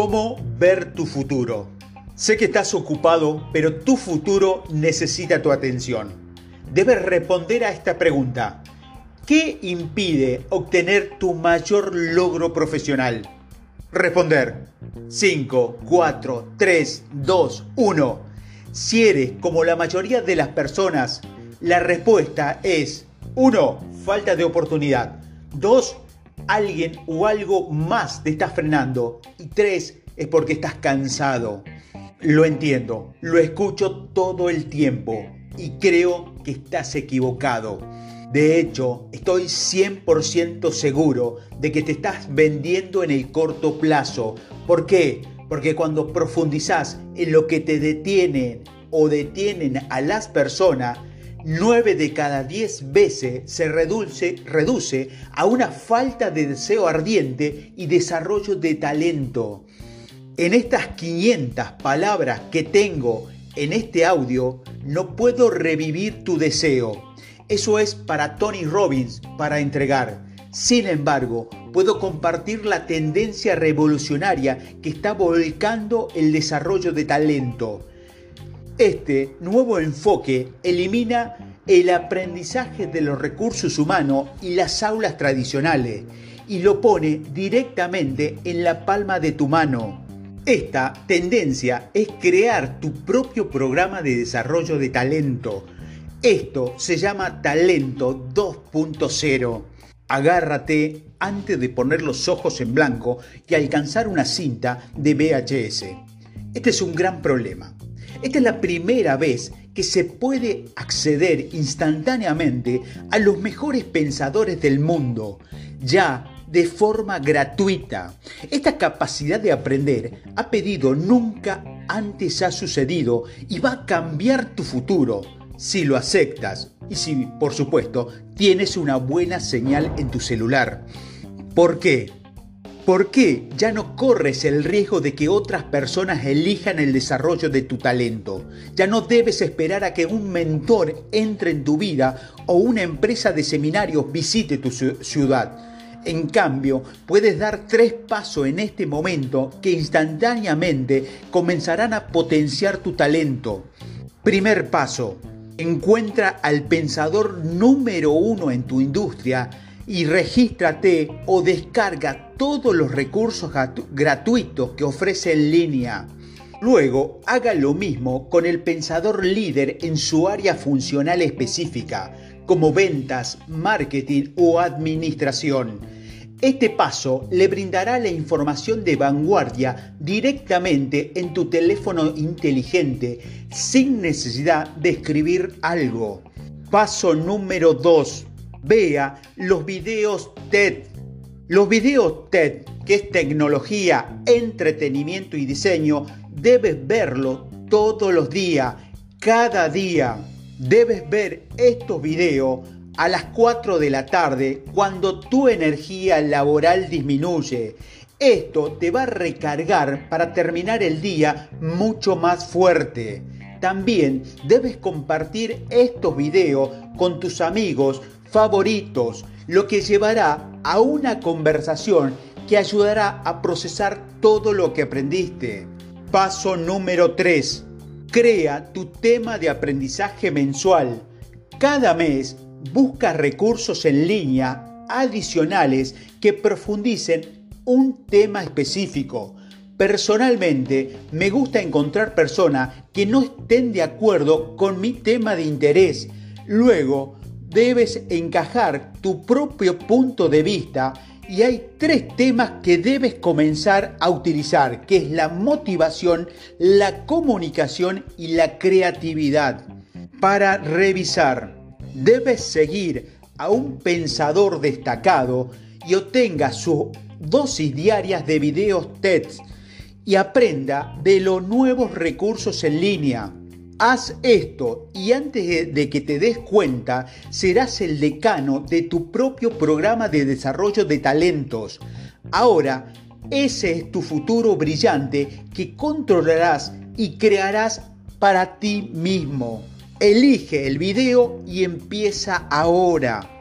¿Cómo ver tu futuro? Sé que estás ocupado, pero tu futuro necesita tu atención. Debes responder a esta pregunta. ¿Qué impide obtener tu mayor logro profesional? Responder. 5, 4, 3, 2, 1. Si eres como la mayoría de las personas, la respuesta es 1. Falta de oportunidad. 2 alguien o algo más te está frenando. Y tres, es porque estás cansado. Lo entiendo, lo escucho todo el tiempo y creo que estás equivocado. De hecho, estoy 100% seguro de que te estás vendiendo en el corto plazo. ¿Por qué? Porque cuando profundizas en lo que te detiene o detienen a las personas, 9 de cada 10 veces se reduce, reduce a una falta de deseo ardiente y desarrollo de talento. En estas 500 palabras que tengo en este audio, no puedo revivir tu deseo. Eso es para Tony Robbins, para entregar. Sin embargo, puedo compartir la tendencia revolucionaria que está volcando el desarrollo de talento. Este nuevo enfoque elimina el aprendizaje de los recursos humanos y las aulas tradicionales y lo pone directamente en la palma de tu mano. Esta tendencia es crear tu propio programa de desarrollo de talento. Esto se llama Talento 2.0. Agárrate antes de poner los ojos en blanco y alcanzar una cinta de VHS. Este es un gran problema. Esta es la primera vez que se puede acceder instantáneamente a los mejores pensadores del mundo, ya de forma gratuita. Esta capacidad de aprender ha pedido nunca antes ha sucedido y va a cambiar tu futuro si lo aceptas y si, por supuesto, tienes una buena señal en tu celular. ¿Por qué? ¿Por qué ya no corres el riesgo de que otras personas elijan el desarrollo de tu talento? Ya no debes esperar a que un mentor entre en tu vida o una empresa de seminarios visite tu ciudad. En cambio, puedes dar tres pasos en este momento que instantáneamente comenzarán a potenciar tu talento. Primer paso, encuentra al pensador número uno en tu industria y regístrate o descarga todos los recursos gratuitos que ofrece en línea. Luego, haga lo mismo con el pensador líder en su área funcional específica, como ventas, marketing o administración. Este paso le brindará la información de vanguardia directamente en tu teléfono inteligente sin necesidad de escribir algo. Paso número 2 vea los videos TED. Los videos TED, que es tecnología, entretenimiento y diseño, debes verlo todos los días, cada día. Debes ver estos videos a las 4 de la tarde cuando tu energía laboral disminuye. Esto te va a recargar para terminar el día mucho más fuerte. También debes compartir estos videos con tus amigos favoritos, lo que llevará a una conversación que ayudará a procesar todo lo que aprendiste. Paso número 3. Crea tu tema de aprendizaje mensual. Cada mes busca recursos en línea adicionales que profundicen un tema específico. Personalmente, me gusta encontrar personas que no estén de acuerdo con mi tema de interés. Luego, debes encajar tu propio punto de vista y hay tres temas que debes comenzar a utilizar, que es la motivación, la comunicación y la creatividad. Para revisar, debes seguir a un pensador destacado y obtenga su dosis diarias de videos TED y aprenda de los nuevos recursos en línea. Haz esto y antes de que te des cuenta serás el decano de tu propio programa de desarrollo de talentos. Ahora, ese es tu futuro brillante que controlarás y crearás para ti mismo. Elige el video y empieza ahora.